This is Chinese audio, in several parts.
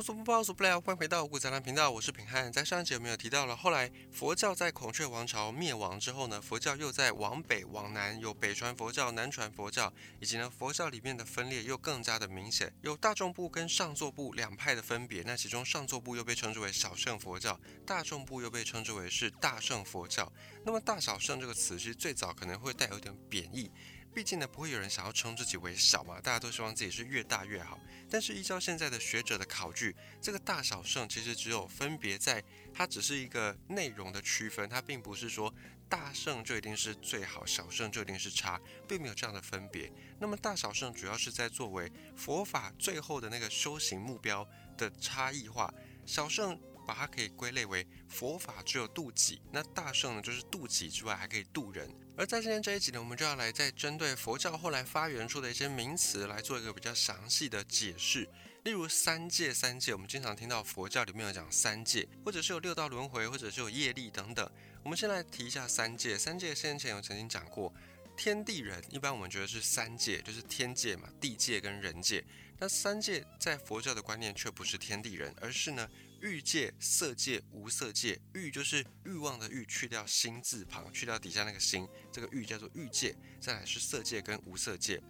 无所不包，无所不聊，欢迎回到古杂谈频道，我是品汉。在上一集我们有提到了，后来佛教在孔雀王朝灭亡之后呢，佛教又在往北往南，有北传佛教、南传佛教，以及呢佛教里面的分裂又更加的明显，有大众部跟上座部两派的分别。那其中上座部又被称之为小乘佛教，大众部又被称之为是大乘佛教。那么大小乘这个词其实最早可能会带有点贬义。毕竟呢，不会有人想要称自己为小嘛，大家都希望自己是越大越好。但是依照现在的学者的考据，这个大小圣其实只有分别在它只是一个内容的区分，它并不是说大圣就一定是最好，小圣就一定是差，并没有这样的分别。那么大小圣主要是在作为佛法最后的那个修行目标的差异化，小圣。把它可以归类为佛法只有度己，那大圣呢就是度己之外还可以度人。而在今天这一集呢，我们就要来再针对佛教后来发源出的一些名词来做一个比较详细的解释。例如三界，三界我们经常听到佛教里面有讲三界，或者是有六道轮回，或者是有业力等等。我们先来提一下三界。三界先前有曾经讲过，天地人一般我们觉得是三界，就是天界嘛，地界跟人界。那三界在佛教的观念却不是天地人，而是呢。欲界、色界、无色界。欲就是欲望的欲，去掉心字旁，去掉底下那个心，这个欲叫做欲界。再来是色界跟无色界。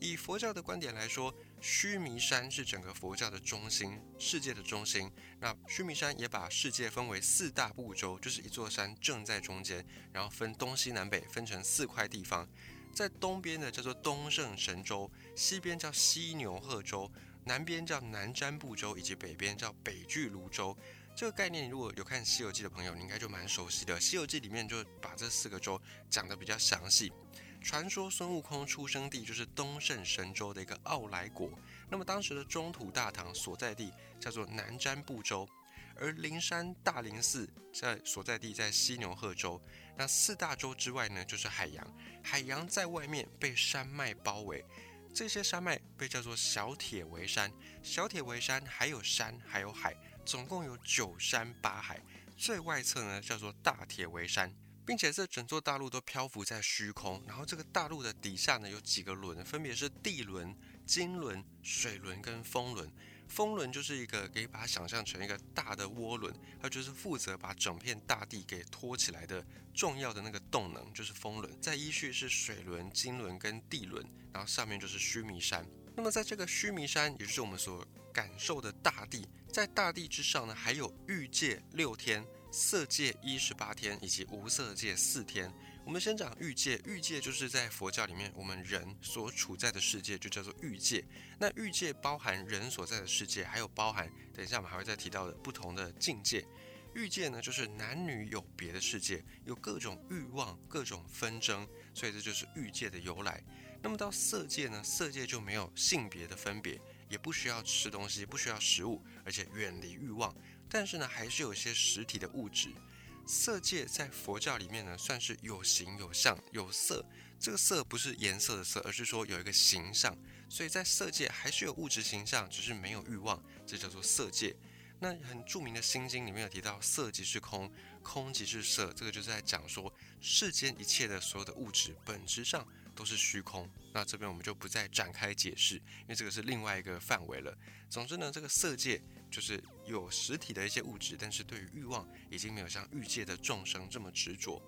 以佛教的观点来说，须弥山是整个佛教的中心，世界的中心。那须弥山也把世界分为四大部洲，就是一座山正在中间，然后分东西南北，分成四块地方。在东边的叫做东胜神州，西边叫西牛贺州。南边叫南瞻部洲，以及北边叫北俱泸州。这个概念，如果有看《西游记》的朋友，你应该就蛮熟悉的。《西游记》里面就把这四个州讲得比较详细。传说孙悟空出生地就是东胜神州的一个傲来国。那么当时的中土大唐所在地叫做南瞻部洲，而灵山大灵寺在所在地在西牛贺州。那四大洲之外呢，就是海洋。海洋在外面被山脉包围。这些山脉被叫做小铁围山，小铁围山还有山还有海，总共有九山八海。最外侧呢叫做大铁围山，并且这整座大陆都漂浮在虚空。然后这个大陆的底下呢有几个轮，分别是地轮、金轮、水轮跟风轮。风轮就是一个，可以把它想象成一个大的涡轮，它就是负责把整片大地给托起来的重要的那个动能，就是风轮。再依序是水轮、金轮跟地轮，然后上面就是须弥山。那么在这个须弥山，也就是我们所感受的大地，在大地之上呢，还有欲界六天、色界一十八天以及无色界四天。我们先讲欲界，欲界就是在佛教里面我们人所处在的世界，就叫做欲界。那欲界包含人所在的世界，还有包含等一下我们还会再提到的不同的境界。欲界呢，就是男女有别的世界，有各种欲望、各种纷争，所以这就是欲界的由来。那么到色界呢，色界就没有性别的分别，也不需要吃东西，不需要食物，而且远离欲望，但是呢，还是有一些实体的物质。色界在佛教里面呢，算是有形有相有色。这个色不是颜色的色，而是说有一个形象。所以在色界还是有物质形象，只是没有欲望，这叫做色界。那很著名的《心经》里面有提到，色即是空，空即是色。这个就是在讲说，世间一切的所有的物质本质上都是虚空。那这边我们就不再展开解释，因为这个是另外一个范围了。总之呢，这个色界。就是有实体的一些物质，但是对于欲望已经没有像欲界的众生这么执着。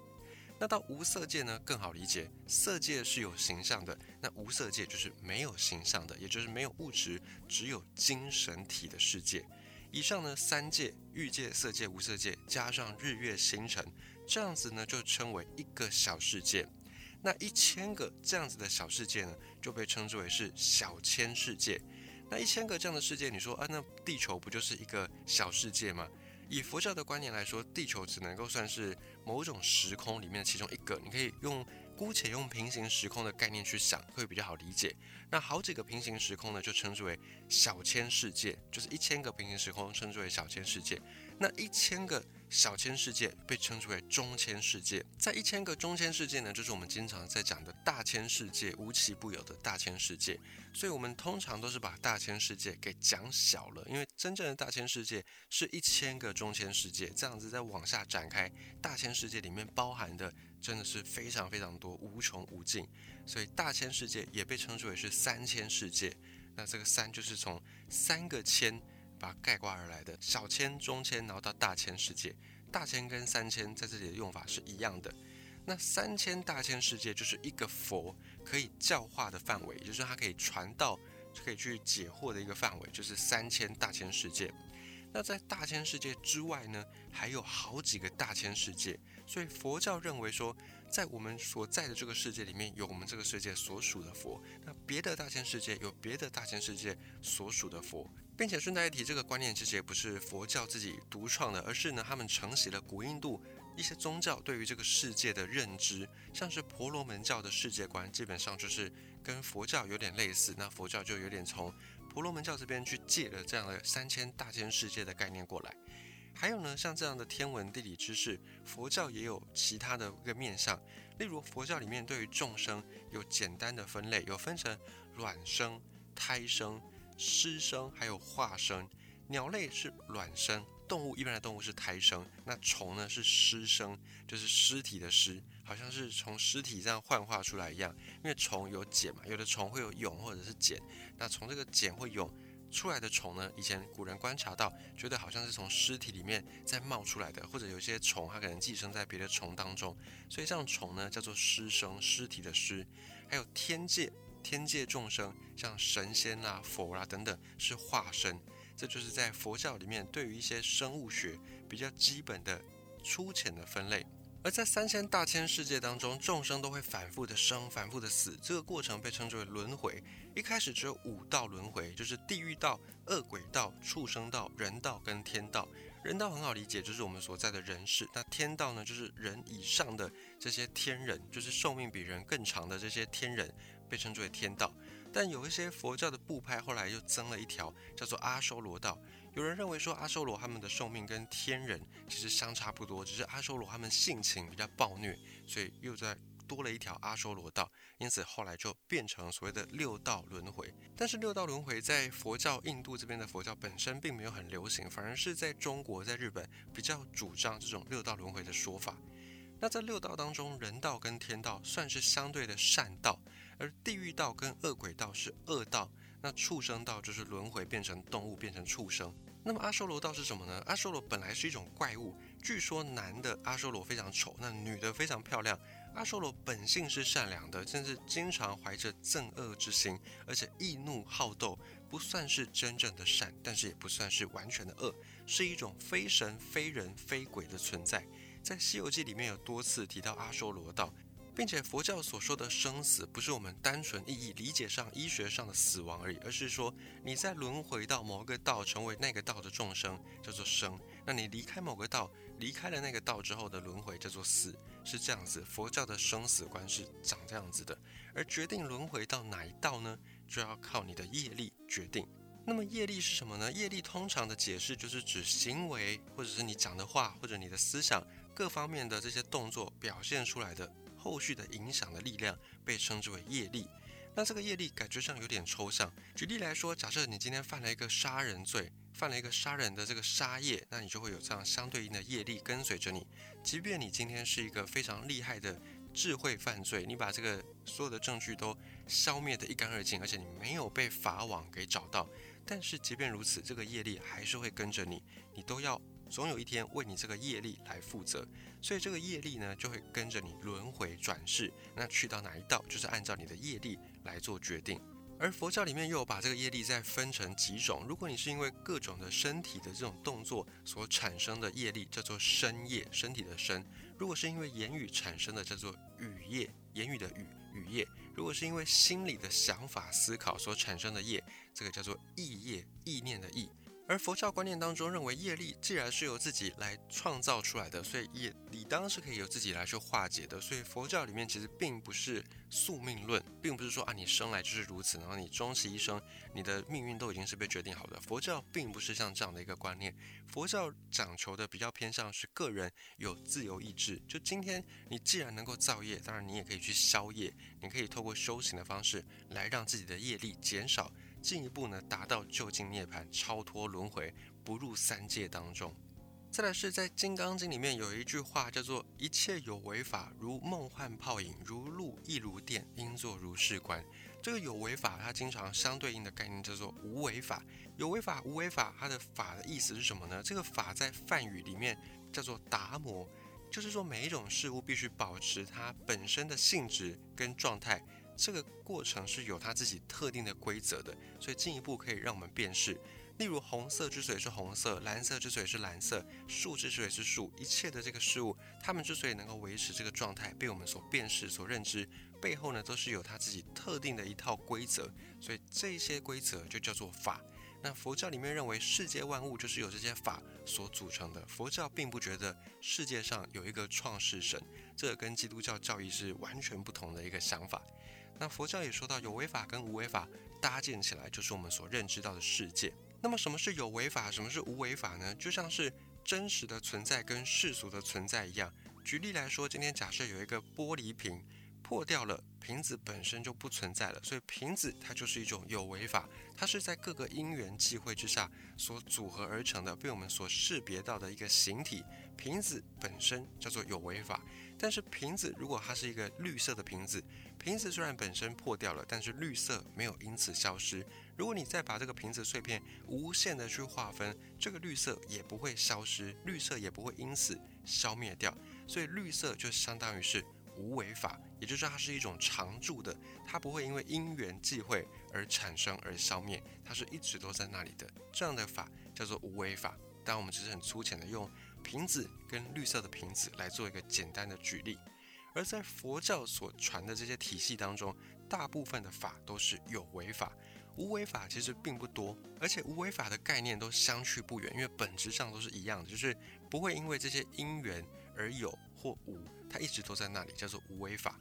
那到无色界呢，更好理解，色界是有形象的，那无色界就是没有形象的，也就是没有物质，只有精神体的世界。以上呢三界，欲界、色界、无色界，加上日月星辰，这样子呢就称为一个小世界。那一千个这样子的小世界呢，就被称之为是小千世界。那一千个这样的世界，你说啊，那地球不就是一个小世界吗？以佛教的观念来说，地球只能够算是某种时空里面的其中一个。你可以用姑且用平行时空的概念去想，会比较好理解。那好几个平行时空呢，就称之为小千世界，就是一千个平行时空称之为小千世界。那一千个。小千世界被称之为中千世界，在一千个中千世界呢，就是我们经常在讲的大千世界，无奇不有的大千世界。所以，我们通常都是把大千世界给讲小了，因为真正的大千世界是一千个中千世界，这样子再往下展开，大千世界里面包含的真的是非常非常多，无穷无尽。所以，大千世界也被称之为是三千世界。那这个三就是从三个千。把它概括而来的。小千、中千，然后到大千世界。大千跟三千在这里的用法是一样的。那三千大千世界就是一个佛可以教化的范围，也就是它可以传道、可以去解惑的一个范围，就是三千大千世界。那在大千世界之外呢，还有好几个大千世界。所以佛教认为说，在我们所在的这个世界里面有我们这个世界所属的佛，那别的大千世界有别的大千世界所属的佛。并且顺带一提，这个观念其实也不是佛教自己独创的，而是呢他们承袭了古印度。一些宗教对于这个世界的认知，像是婆罗门教的世界观，基本上就是跟佛教有点类似。那佛教就有点从婆罗门教这边去借了这样的三千大千世界的概念过来。还有呢，像这样的天文地理知识，佛教也有其他的一个面向。例如佛教里面对于众生有简单的分类，有分成卵生、胎生、湿生，还有化生。鸟类是卵生。动物一般的动物是胎生，那虫呢是尸生，就是尸体的尸，好像是从尸体这样幻化出来一样。因为虫有茧嘛，有的虫会有蛹或者是茧，那从这个茧或蛹出来的虫呢，以前古人观察到，觉得好像是从尸体里面再冒出来的，或者有些虫它可能寄生在别的虫当中，所以这样虫呢叫做尸生，尸体的尸。还有天界，天界众生像神仙啦、佛啦等等是化身。这就是在佛教里面对于一些生物学比较基本的粗浅的分类。而在三千大千世界当中，众生都会反复的生，反复的死，这个过程被称之为轮回。一开始只有五道轮回，就是地狱道、恶鬼道、畜生道、人道跟天道。人道很好理解，就是我们所在的人世。那天道呢，就是人以上的这些天人，就是寿命比人更长的这些天人，被称之为天道。但有一些佛教的部派后来又增了一条，叫做阿修罗道。有人认为说阿修罗他们的寿命跟天人其实相差不多，只是阿修罗他们性情比较暴虐，所以又在多了一条阿修罗道。因此后来就变成所谓的六道轮回。但是六道轮回在佛教印度这边的佛教本身并没有很流行，反而是在中国在日本比较主张这种六道轮回的说法。那在六道当中，人道跟天道算是相对的善道。而地狱道跟恶鬼道是恶道，那畜生道就是轮回变成动物变成畜生。那么阿修罗道是什么呢？阿修罗本来是一种怪物，据说男的阿修罗非常丑，那女的非常漂亮。阿修罗本性是善良的，甚至经常怀着憎恶之心，而且易怒好斗，不算是真正的善，但是也不算是完全的恶，是一种非神非人非鬼的存在。在《西游记》里面有多次提到阿修罗道。并且佛教所说的生死，不是我们单纯意义理解上医学上的死亡而已，而是说你在轮回到某个道，成为那个道的众生，叫做生；那你离开某个道，离开了那个道之后的轮回，叫做死，是这样子。佛教的生死观是长这样子的，而决定轮回到哪一道呢，就要靠你的业力决定。那么业力是什么呢？业力通常的解释就是指行为，或者是你讲的话，或者你的思想各方面的这些动作表现出来的。后续的影响的力量被称之为业力，那这个业力感觉上有点抽象。举例来说，假设你今天犯了一个杀人罪，犯了一个杀人的这个杀业，那你就会有这样相对应的业力跟随着你。即便你今天是一个非常厉害的智慧犯罪，你把这个所有的证据都消灭得一干二净，而且你没有被法网给找到，但是即便如此，这个业力还是会跟着你，你都要。总有一天为你这个业力来负责，所以这个业力呢就会跟着你轮回转世，那去到哪一道就是按照你的业力来做决定。而佛教里面又有把这个业力再分成几种，如果你是因为各种的身体的这种动作所产生的业力，叫做身业，身体的身；如果是因为言语产生的，叫做语业，言语的语语业；如果是因为心理的想法思考所产生的业，这个叫做意业，意念的意。而佛教观念当中认为，业力既然是由自己来创造出来的，所以也理当是可以由自己来去化解的。所以佛教里面其实并不是宿命论，并不是说啊你生来就是如此，然后你终其一生，你的命运都已经是被决定好的。佛教并不是像这样的一个观念，佛教讲求的比较偏向是个人有自由意志。就今天你既然能够造业，当然你也可以去消业，你可以透过修行的方式来让自己的业力减少。进一步呢，达到就近涅槃，超脱轮回，不入三界当中。再来是在《金刚经》里面有一句话叫做：“一切有为法，如梦幻泡影，如露亦如电，应作如是观。”这个有为法，它经常相对应的概念叫做无为法。有为法、无为法，它的法的意思是什么呢？这个法在梵语里面叫做达摩，就是说每一种事物必须保持它本身的性质跟状态，这个过程是有它自己特定的规则的，所以进一步可以让我们辨识。例如，红色之所以是红色，蓝色之所以是蓝色，树之所以是树，一切的这个事物，它们之所以能够维持这个状态，被我们所辨识、所认知，背后呢，都是有它自己特定的一套规则。所以这些规则就叫做法。那佛教里面认为世界万物就是由这些法所组成的。佛教并不觉得世界上有一个创世神，这跟基督教教义是完全不同的一个想法。那佛教也说到，有为法跟无为法搭建起来，就是我们所认知到的世界。那么什么是有为法，什么是无为法呢？就像是真实的存在跟世俗的存在一样。举例来说，今天假设有一个玻璃瓶破掉了，瓶子本身就不存在了，所以瓶子它就是一种有为法，它是在各个因缘际会之下所组合而成的，被我们所识别到的一个形体。瓶子本身叫做有为法。但是瓶子如果它是一个绿色的瓶子，瓶子虽然本身破掉了，但是绿色没有因此消失。如果你再把这个瓶子碎片无限的去划分，这个绿色也不会消失，绿色也不会因此消灭掉。所以绿色就相当于是无为法，也就是它是一种常驻的，它不会因为因缘际会而产生而消灭，它是一直都在那里的。这样的法叫做无为法。但我们只是很粗浅的用。瓶子跟绿色的瓶子来做一个简单的举例，而在佛教所传的这些体系当中，大部分的法都是有为法，无为法其实并不多，而且无为法的概念都相去不远，因为本质上都是一样的，就是不会因为这些因缘而有或无，它一直都在那里，叫做无为法。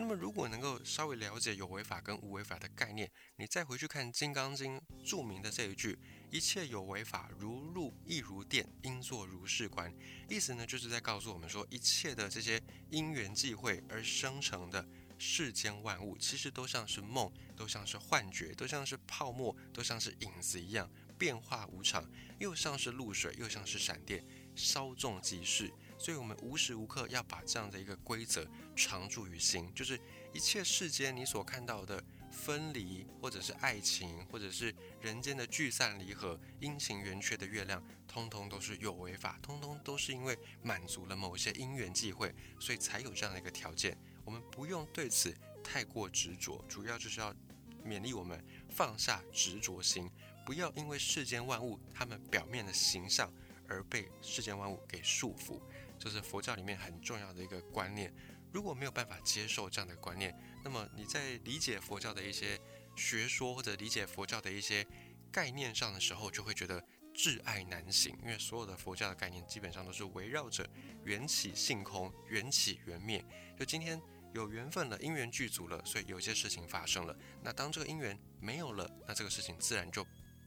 那么，如果能够稍微了解有为法跟无为法的概念，你再回去看《金刚经》著名的这一句“一切有为法，如露亦如电，应作如是观”，意思呢，就是在告诉我们说，一切的这些因缘际会而生成的世间万物，其实都像是梦，都像是幻觉，都像是泡沫，都像是影子一样，变化无常，又像是露水，又像是闪电，稍纵即逝。所以，我们无时无刻要把这样的一个规则常驻于心，就是一切世间你所看到的分离，或者是爱情，或者是人间的聚散离合、阴晴圆缺的月亮，通通都是有为法，通通都是因为满足了某些因缘际会，所以才有这样的一个条件。我们不用对此太过执着，主要就是要勉励我们放下执着心，不要因为世间万物它们表面的形象而被世间万物给束缚。这是佛教里面很重要的一个观念。如果没有办法接受这样的观念，那么你在理解佛教的一些学说或者理解佛教的一些概念上的时候，就会觉得挚爱难行。因为所有的佛教的概念基本上都是围绕着缘起性空、缘起缘灭。就今天有缘分了，因缘具足了，所以有些事情发生了。那当这个因缘没有了，那这个事情自然就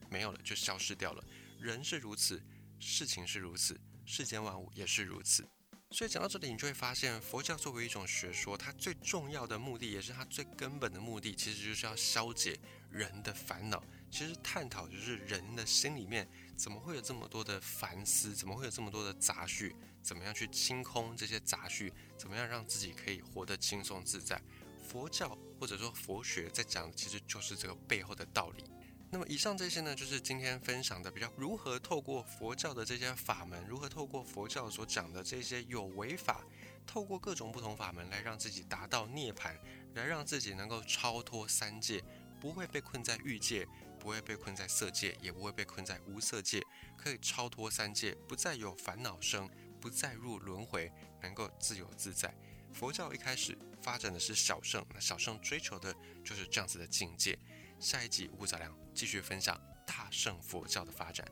没有了，就消失掉了。人是如此，事情是如此。世间万物也是如此，所以讲到这里，你就会发现，佛教作为一种学说，它最重要的目的，也是它最根本的目的，其实就是要消解人的烦恼。其实探讨就是人的心里面怎么会有这么多的烦思，怎么会有这么多的杂绪，怎么样去清空这些杂绪，怎么样让自己可以活得轻松自在。佛教或者说佛学在讲的，其实就是这个背后的道理。那么以上这些呢，就是今天分享的比较如何透过佛教的这些法门，如何透过佛教所讲的这些有为法，透过各种不同法门来让自己达到涅槃，来让自己能够超脱三界，不会被困在欲界，不会被困在色界，也不会被困在无色界，可以超脱三界，不再有烦恼生，不再入轮回，能够自由自在。佛教一开始发展的是小圣，那小圣追求的就是这样子的境界。下一集五谷杂粮继续分享大乘佛教的发展。